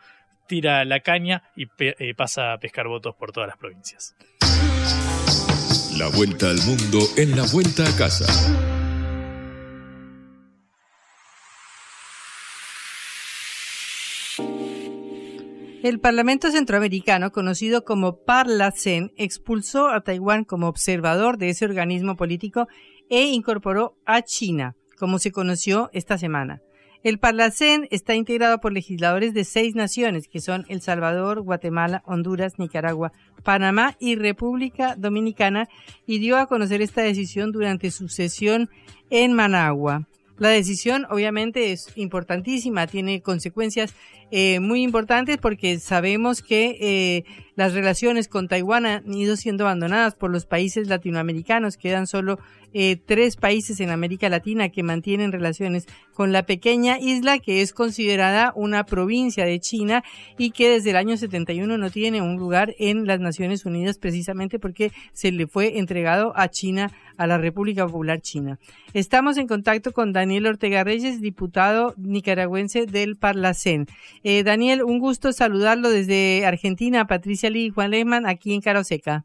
tira la caña y eh, pasa a pescar votos por todas las provincias. La vuelta al mundo en la vuelta a casa. El Parlamento Centroamericano, conocido como Parlacen, expulsó a Taiwán como observador de ese organismo político e incorporó a China, como se conoció esta semana. El Parlacén está integrado por legisladores de seis naciones, que son El Salvador, Guatemala, Honduras, Nicaragua, Panamá y República Dominicana, y dio a conocer esta decisión durante su sesión en Managua. La decisión obviamente es importantísima, tiene consecuencias eh, muy importantes porque sabemos que eh, las relaciones con Taiwán han ido siendo abandonadas por los países latinoamericanos. Quedan solo eh, tres países en América Latina que mantienen relaciones con la pequeña isla que es considerada una provincia de China y que desde el año 71 no tiene un lugar en las Naciones Unidas precisamente porque se le fue entregado a China, a la República Popular China. Estamos en contacto con Daniel Ortega Reyes, diputado nicaragüense del Parlacén. Eh, Daniel, un gusto saludarlo desde Argentina, Patricia Lee y Juan Lehmann, aquí en Caroseca.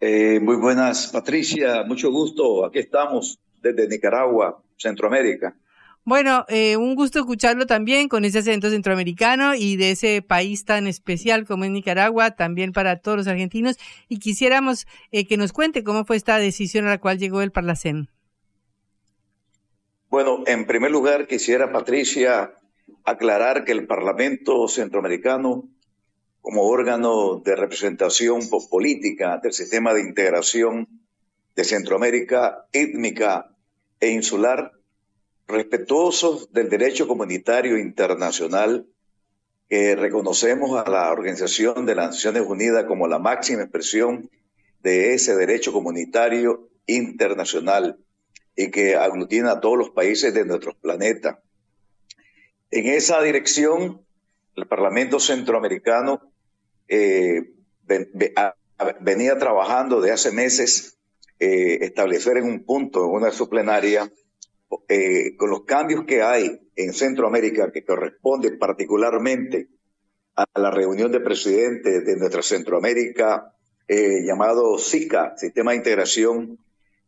Eh, muy buenas, Patricia, mucho gusto. Aquí estamos desde Nicaragua, Centroamérica. Bueno, eh, un gusto escucharlo también con ese acento centroamericano y de ese país tan especial como es Nicaragua, también para todos los argentinos. Y quisiéramos eh, que nos cuente cómo fue esta decisión a la cual llegó el Parlacén. Bueno, en primer lugar quisiera, Patricia, aclarar que el Parlamento Centroamericano, como órgano de representación política del sistema de integración de Centroamérica étnica e insular, respetuosos del derecho comunitario internacional, que reconocemos a la Organización de las Naciones Unidas como la máxima expresión de ese derecho comunitario internacional y que aglutina a todos los países de nuestro planeta. En esa dirección, el Parlamento Centroamericano eh, venía trabajando de hace meses eh, establecer en un punto, en una subplenaria, eh, con los cambios que hay en Centroamérica, que corresponde particularmente a la reunión de presidentes de nuestra Centroamérica, eh, llamado SICA, Sistema de Integración,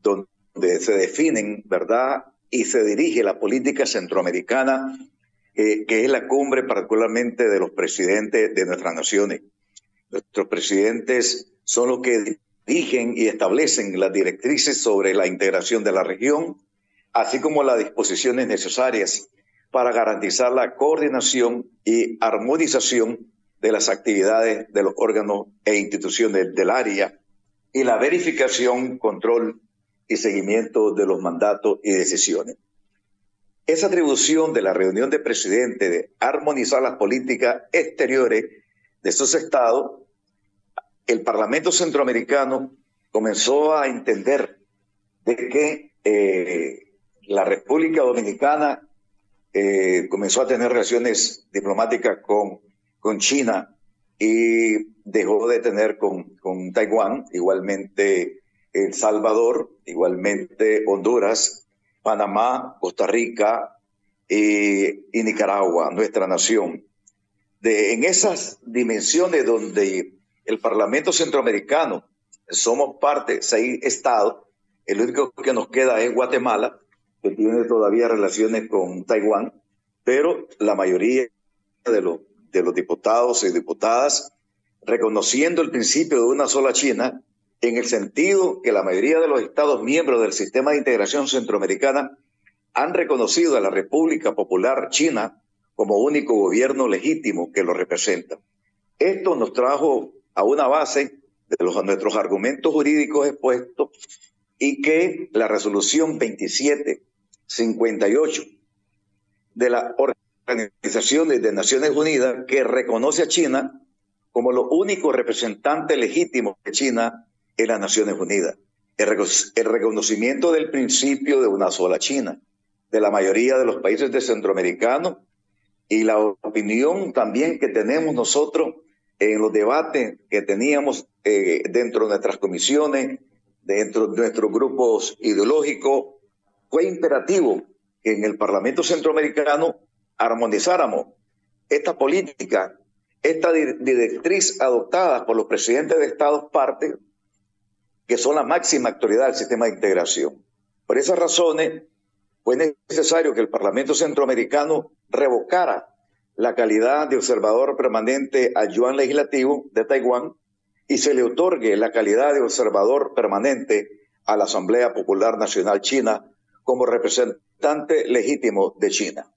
donde se definen, ¿verdad? Y se dirige la política centroamericana, que es la cumbre particularmente de los presidentes de nuestras naciones. Nuestros presidentes son los que dirigen y establecen las directrices sobre la integración de la región, así como las disposiciones necesarias para garantizar la coordinación y armonización de las actividades de los órganos e instituciones del área y la verificación, control y seguimiento de los mandatos y decisiones. Esa atribución de la reunión de presidentes de armonizar las políticas exteriores de esos estados, el Parlamento Centroamericano comenzó a entender de que eh, la República Dominicana eh, comenzó a tener relaciones diplomáticas con, con China y dejó de tener con, con Taiwán, igualmente El Salvador, igualmente Honduras, Panamá, Costa Rica y, Nicaragua, nuestra nación. En esas dimensiones donde el Parlamento Centroamericano somos parte, seis estados, el único que nos queda es Guatemala, que tiene todavía relaciones con Taiwán, pero la mayoría de los, de los diputados y diputadas, reconociendo el principio de una sola China, en el sentido que la mayoría de los estados miembros del sistema de integración centroamericana han reconocido a la República Popular China como único gobierno legítimo que lo representa. Esto nos trajo a una base de los, nuestros argumentos jurídicos expuestos y que la resolución 27 58 de la Organización de Naciones Unidas que reconoce a China como lo único representante legítimo de China en las Naciones Unidas. El, reconocimiento del principio de una sola China, de la mayoría de los países de Centroamericanos y la opinión también que tenemos nosotros en los debates que teníamos eh, dentro de nuestras comisiones, dentro de nuestros grupos ideológicos fue imperativo que en el Parlamento Centroamericano armonizáramos esta política, esta directriz adoptada por los presidentes de Estados partes, que son la máxima autoridad del sistema de integración. Por esas razones, fue necesario que el Parlamento Centroamericano revocara la calidad de observador permanente al Yuan Legislativo de Taiwán y se le otorgue la calidad de observador permanente a la Asamblea Popular Nacional China como representante legítimo de China.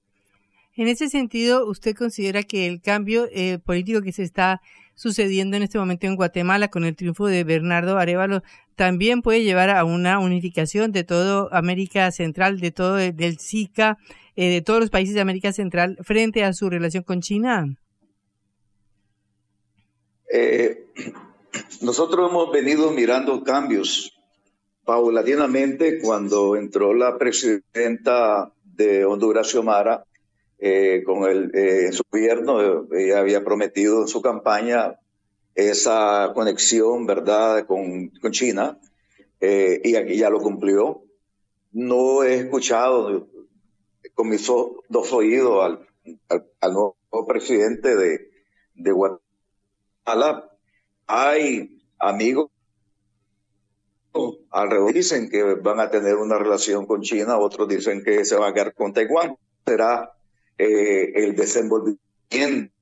En ese sentido, ¿usted considera que el cambio eh, político que se está sucediendo en este momento en Guatemala con el triunfo de Bernardo Arevalo también puede llevar a una unificación de toda América Central, de todo del SICA, eh, de todos los países de América Central frente a su relación con China? Eh, nosotros hemos venido mirando cambios paulatinamente cuando entró la presidenta de Honduras, Xiomara, eh, con el, eh, su gobierno, ella había prometido en su campaña esa conexión, ¿verdad?, con, China, eh, y aquí ya lo cumplió. No he escuchado con mis dos oídos al, al, nuevo presidente de, de Guatemala. Hay amigos alrededor dicen que van a tener una relación con China, otros dicen que se va a quedar con Taiwán. será eh, el desenvolvimiento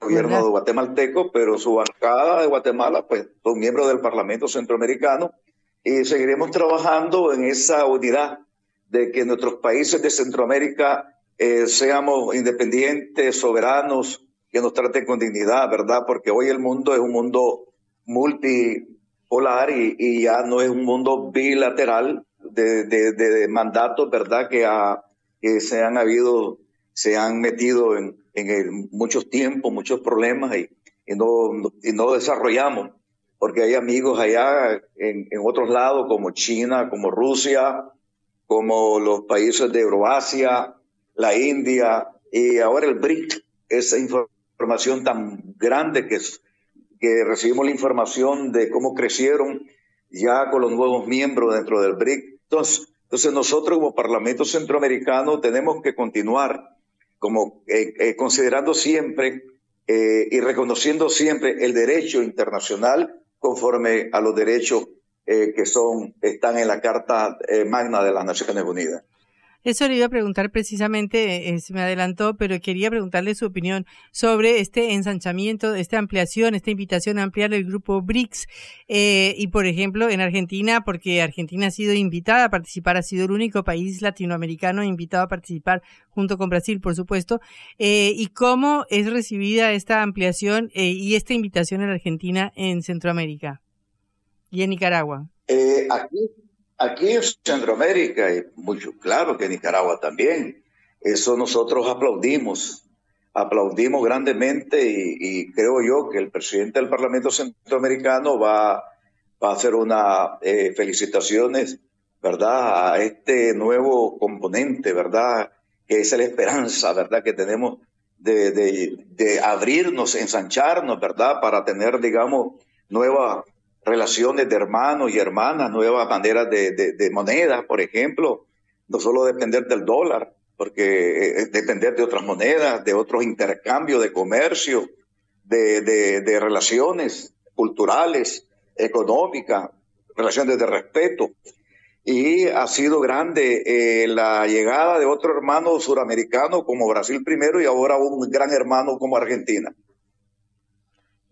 gobierno de guatemalteco, pero su bancada de Guatemala, pues son miembros del Parlamento Centroamericano y seguiremos trabajando en esa unidad de que nuestros países de Centroamérica eh, seamos independientes, soberanos, que nos traten con dignidad, ¿verdad? Porque hoy el mundo es un mundo multipolar y, ya no es un mundo bilateral de, de, mandatos, ¿verdad? Que, que se han habido, se han metido en, en muchos tiempos, muchos problemas y, y, no, y no desarrollamos porque hay amigos allá en, en, otros lados como China, como Rusia, como los países de Euroasia, la India y ahora el BRIC, esa información tan grande que, que recibimos la información de cómo crecieron ya con los nuevos miembros dentro del BRIC. Entonces, entonces nosotros como Parlamento Centroamericano tenemos que continuar como eh, eh, considerando siempre eh, y reconociendo siempre el derecho internacional conforme a los derechos eh, que son están en la Carta Magna de las Naciones Unidas. Eso le iba a preguntar precisamente, eh, se me adelantó, pero quería preguntarle su opinión sobre este ensanchamiento, esta ampliación, esta invitación a ampliar el grupo BRICS. Eh, y, por ejemplo, en Argentina, porque Argentina ha sido invitada a participar, ha sido el único país latinoamericano invitado a participar, junto con Brasil, por supuesto. Eh, ¿Y cómo es recibida esta ampliación eh, y esta invitación en Argentina en Centroamérica y en Nicaragua? Eh, Aquí en Centroamérica, y mucho claro que en Nicaragua también, eso nosotros aplaudimos, aplaudimos grandemente y, creo yo que el presidente del Parlamento Centroamericano va, a hacer unas eh, felicitaciones, ¿verdad?, a este nuevo componente, ¿verdad?, que es la esperanza, ¿verdad?, que tenemos de, de, de abrirnos, ensancharnos, ¿verdad?, para tener, digamos, nuevas relaciones de hermanos y hermanas, nuevas maneras de, de, moneda, por ejemplo, no solo depender del dólar, porque eh, depender de otras monedas, de otros intercambios de comercio, de, de relaciones culturales, económicas, relaciones de respeto. Y ha sido grande eh, la llegada de otro hermano suramericano como Brasil primero y ahora un gran hermano como Argentina.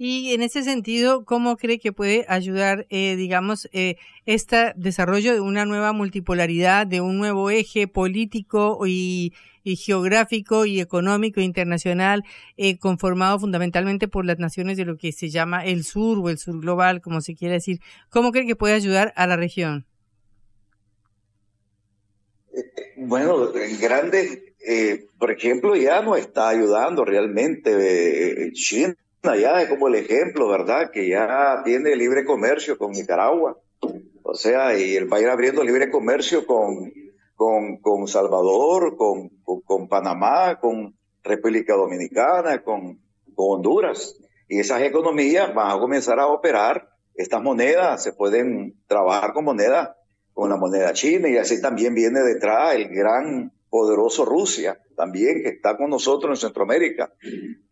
Y en ese sentido, ¿cómo cree que puede ayudar, eh, digamos, eh, este desarrollo de una nueva multipolaridad, de un nuevo eje político y, geográfico y económico internacional, eh, conformado fundamentalmente por las naciones de lo que se llama el sur o el sur global, como se quiere decir? ¿Cómo cree que puede ayudar a la región? Bueno, en grande, por ejemplo, ya no está ayudando realmente China ya es como el ejemplo, ¿verdad? Que ya tiene libre comercio con Nicaragua. O sea, y él va a ir abriendo libre comercio con, con, con Salvador, con, con, Panamá, con República Dominicana, con, Honduras. Y esas economías van a comenzar a operar. Estas monedas se pueden trabajar con moneda, con la moneda china, y así también viene detrás el gran poderoso Rusia, también que está con nosotros en Centroamérica,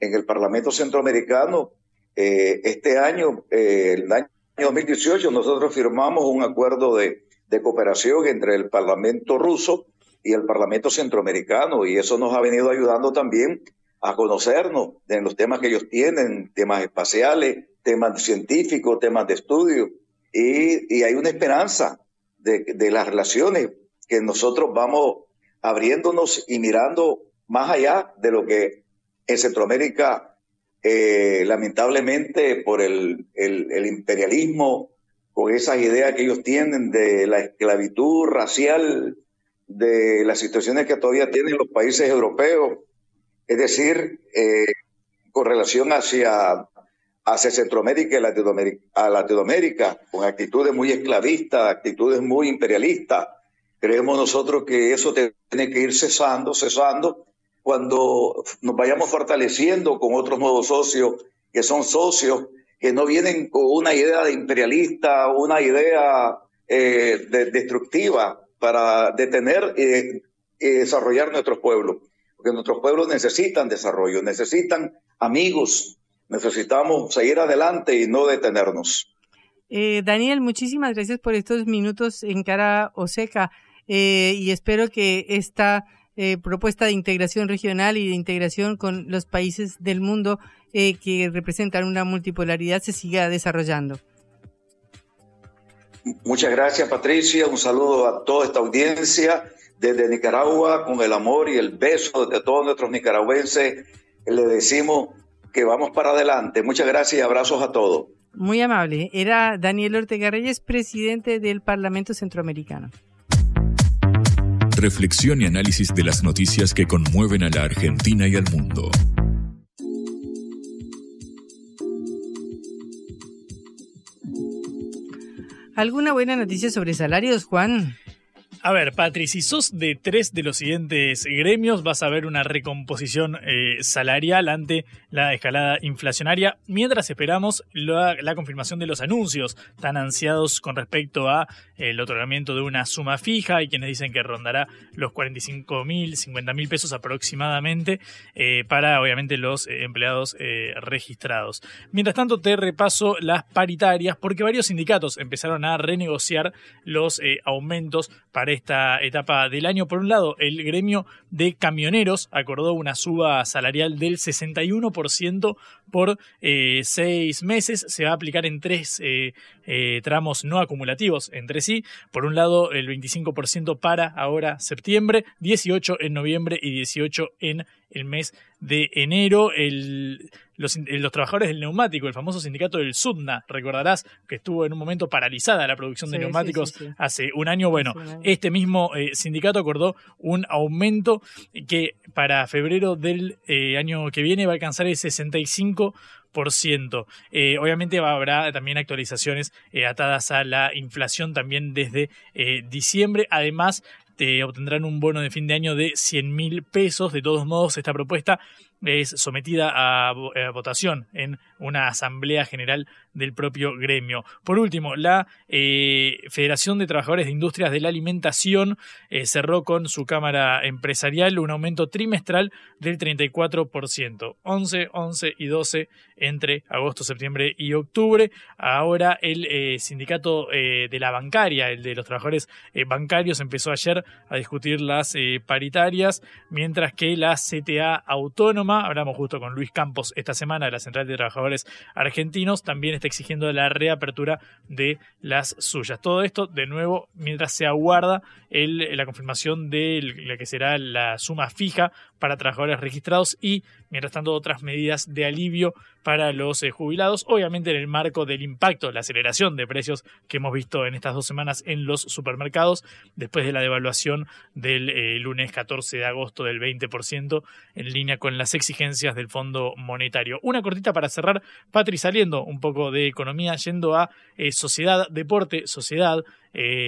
en el Parlamento Centroamericano. Eh, este año, eh, el año 2018, nosotros firmamos un acuerdo de, de cooperación entre el Parlamento ruso y el Parlamento Centroamericano, y eso nos ha venido ayudando también a conocernos en los temas que ellos tienen, temas espaciales, temas científicos, temas de estudio, y, y hay una esperanza de, de las relaciones que nosotros vamos abriéndonos y mirando más allá de lo que en Centroamérica, eh, lamentablemente por el, el, imperialismo, con esas ideas que ellos tienen de la esclavitud racial, de las situaciones que todavía tienen los países europeos, es decir, eh, con relación hacia, hacia Centroamérica y Latinoamérica, a Latinoamérica, con actitudes muy esclavistas, actitudes muy imperialistas, Creemos nosotros que eso tiene que ir cesando, cesando, cuando nos vayamos fortaleciendo con otros nuevos socios, que son socios que no vienen con una idea de imperialista, una idea eh, destructiva para detener y, desarrollar nuestros pueblos. Porque nuestros pueblos necesitan desarrollo, necesitan amigos, necesitamos seguir adelante y no detenernos. Eh, Daniel, muchísimas gracias por estos minutos en cara o seca. y espero que esta propuesta de integración regional y de integración con los países del mundo que representan una multipolaridad se siga desarrollando. Muchas gracias, Patricia. Un saludo a toda esta audiencia desde Nicaragua, con el amor y el beso de todos nuestros nicaragüenses. Le decimos que vamos para adelante. Muchas gracias y abrazos a todos. Muy amable. Era Daniel Ortega Reyes, presidente del Parlamento Centroamericano. Reflexión y análisis de las noticias que conmueven a la Argentina y al mundo. ¿Alguna buena noticia sobre salarios, Juan? A ver, Patri, si sos de tres de los siguientes gremios, vas a ver una recomposición eh, salarial ante la escalada inflacionaria, mientras esperamos la, confirmación de los anuncios tan ansiados con respecto a el otorgamiento de una suma fija. y quienes dicen que rondará los 45 mil, 50 mil pesos aproximadamente eh, para, obviamente, los eh, empleados registrados. Mientras tanto, te repaso las paritarias, porque varios sindicatos empezaron a renegociar los aumentos para esta etapa del año. Por un lado, el gremio de camioneros acordó una suba salarial del 61% por eh, seis meses. Se va a aplicar en tres eh, eh, tramos no acumulativos entre sí. Por un lado, el 25% para ahora septiembre, 18 en noviembre y 18 en el mes de enero. El, los, trabajadores del neumático, el famoso sindicato del SUDNA, recordarás que estuvo en un momento paralizada la producción de neumáticos hace un año. Bueno, este mismo sindicato acordó un aumento que para febrero del año que viene va a alcanzar el 65 eh, obviamente habrá también actualizaciones eh, atadas a la inflación también desde eh, diciembre. Además, te obtendrán un bono de fin de año de 100 mil pesos. De todos modos, esta propuesta es sometida a, votación en una asamblea general del propio gremio. Por último, la eh, Federación de Trabajadores de Industrias de la Alimentación eh, cerró con su Cámara Empresarial un aumento trimestral del 34%, 11, 11 y 12 entre agosto, septiembre y octubre. Ahora el eh, sindicato de la bancaria, el de los trabajadores bancarios, empezó ayer a discutir las paritarias, mientras que la CTA autónoma, hablamos justo con Luis Campos esta semana de la Central de Trabajadores Argentinos, también está exigiendo la reapertura de las suyas. Todo esto, de nuevo, mientras se aguarda la confirmación de la que será la suma fija para trabajadores registrados y, mientras tanto, otras medidas de alivio para los eh, jubilados, obviamente en el marco del impacto, la aceleración de precios que hemos visto en estas dos semanas en los supermercados, después de la devaluación del eh, lunes 14 de agosto del 20%, en línea con las exigencias del Fondo Monetario. Una cortita para cerrar, Patri, saliendo un poco de economía, yendo a eh, sociedad, deporte, sociedad,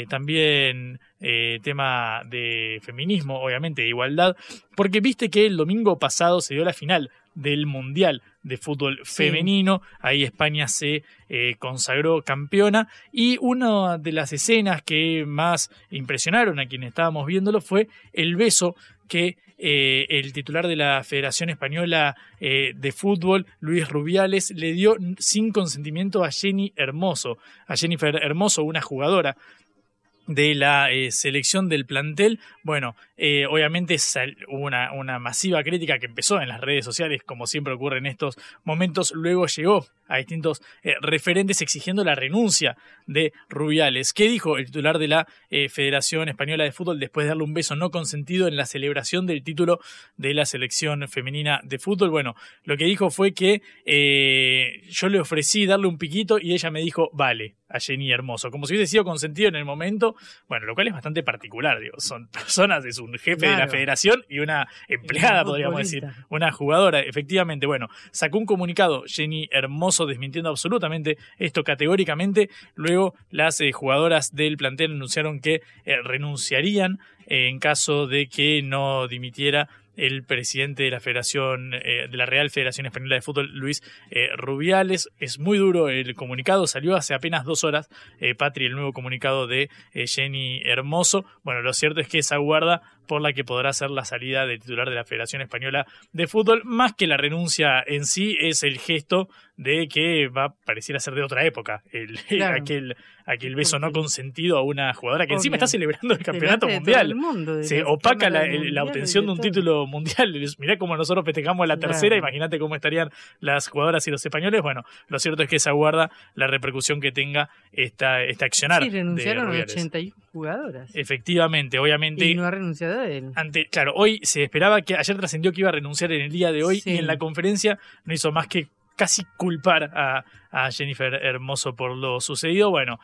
también tema de feminismo, obviamente, de igualdad, porque viste que el domingo pasado se dio la final del Mundial de Fútbol Femenino. Ahí España se eh, consagró campeona. Y una de las escenas que más impresionaron a quienes estábamos viéndolo fue el beso que eh, el titular de la Federación Española eh, de Fútbol, Luis Rubiales, le dio sin consentimiento a Jenny Hermoso, a Jennifer Hermoso, una jugadora de la eh, selección del plantel. Bueno, eh, obviamente hubo una, una, masiva crítica que empezó en las redes sociales, como siempre ocurre en estos momentos. Luego llegó a distintos eh, referentes exigiendo la renuncia de Rubiales. ¿Qué dijo el titular de la Federación Española de Fútbol después de darle un beso no consentido en la celebración del título de la selección femenina de fútbol? Bueno, lo que dijo fue que yo le ofrecí darle un piquito y ella me dijo, vale a Jenny Hermoso, como si hubiese sido consentido en el momento, bueno, lo cual es bastante particular, digo, son personas, es un jefe de la federación y una empleada, podríamos decir, una jugadora, efectivamente, bueno, sacó un comunicado Jenny Hermoso desmintiendo absolutamente esto categóricamente, luego las eh, jugadoras del plantel anunciaron que eh, renunciarían en caso de que no dimitiera el presidente de la Federación, eh, de la Real Federación Española de Fútbol, Luis eh, Rubiales. Es muy duro el comunicado, salió hace apenas dos horas, eh, Patri, el nuevo comunicado de Jenny Hermoso. Bueno, lo cierto es que esa guarda por la que podrá ser la salida de titular de la Federación Española de Fútbol, más que la renuncia en sí, es el gesto de que va a pareciera ser de otra época, el, Claro. aquel, aquel beso no consentido a una jugadora que encima está celebrando el campeonato de mundial. todo el mundo, de Se opaca la, obtención de un de título mundial. Mirá cómo nosotros festejamos la Claro. tercera, imagínate cómo estarían las jugadoras y los españoles. Bueno, lo cierto es que se aguarda la repercusión que tenga esta, este accionar. Sí, de renunciaron Rubiales. 81 jugadoras. Efectivamente, obviamente. Y no ha renunciado él. Ante, claro, hoy se esperaba que ayer trascendió que iba a renunciar en el día de hoy Sí. y en la conferencia no hizo más que casi culpar a, a Jennifer Hermoso por lo sucedido. Bueno,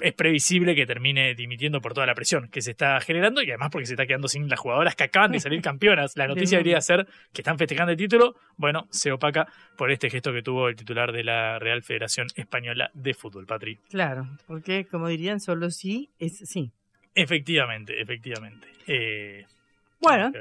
es previsible que termine dimitiendo por toda la presión que se está generando y además porque se está quedando sin las jugadoras que acaban de salir campeonas. La noticia debería ser que están festejando el título. Bueno, se opaca por este gesto que tuvo el titular de la Real Federación Española de Fútbol, Patri. Claro, porque como dirían, solo sí es sí. Efectivamente, efectivamente. Eh, Bueno,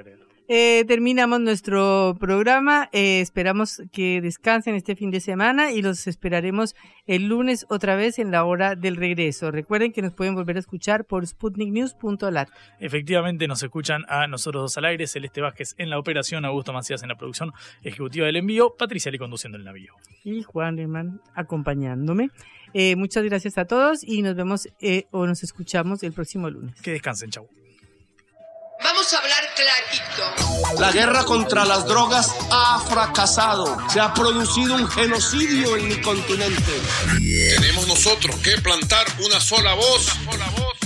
eh, terminamos nuestro programa. Eh, esperamos que descansen este fin de semana y los esperaremos el lunes otra vez en la hora del regreso. Recuerden que nos pueden volver a escuchar por sputniknews.lat. Efectivamente, nos escuchan a nosotros dos al aire, Celeste Vázquez en la operación, Augusto Macías en la producción ejecutiva del envío, Patricia Le conduciendo el navío. y Juan Herman acompañándome. Eh, muchas gracias a todos y nos vemos eh, o nos escuchamos el próximo lunes. Que descansen, chau. Vamos a hablar clarito. La guerra contra las drogas ha fracasado. Se ha producido un genocidio en mi continente. Tenemos nosotros que plantar una sola voz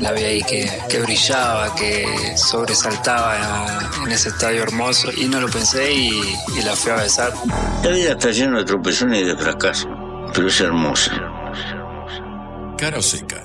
La vi ahí que, que brillaba, que sobresaltaba en ese estadio hermoso y no lo pensé y, y la fui a besar. La vida está llena de tropezones y de fracasos, pero es hermosa. Cara o seca.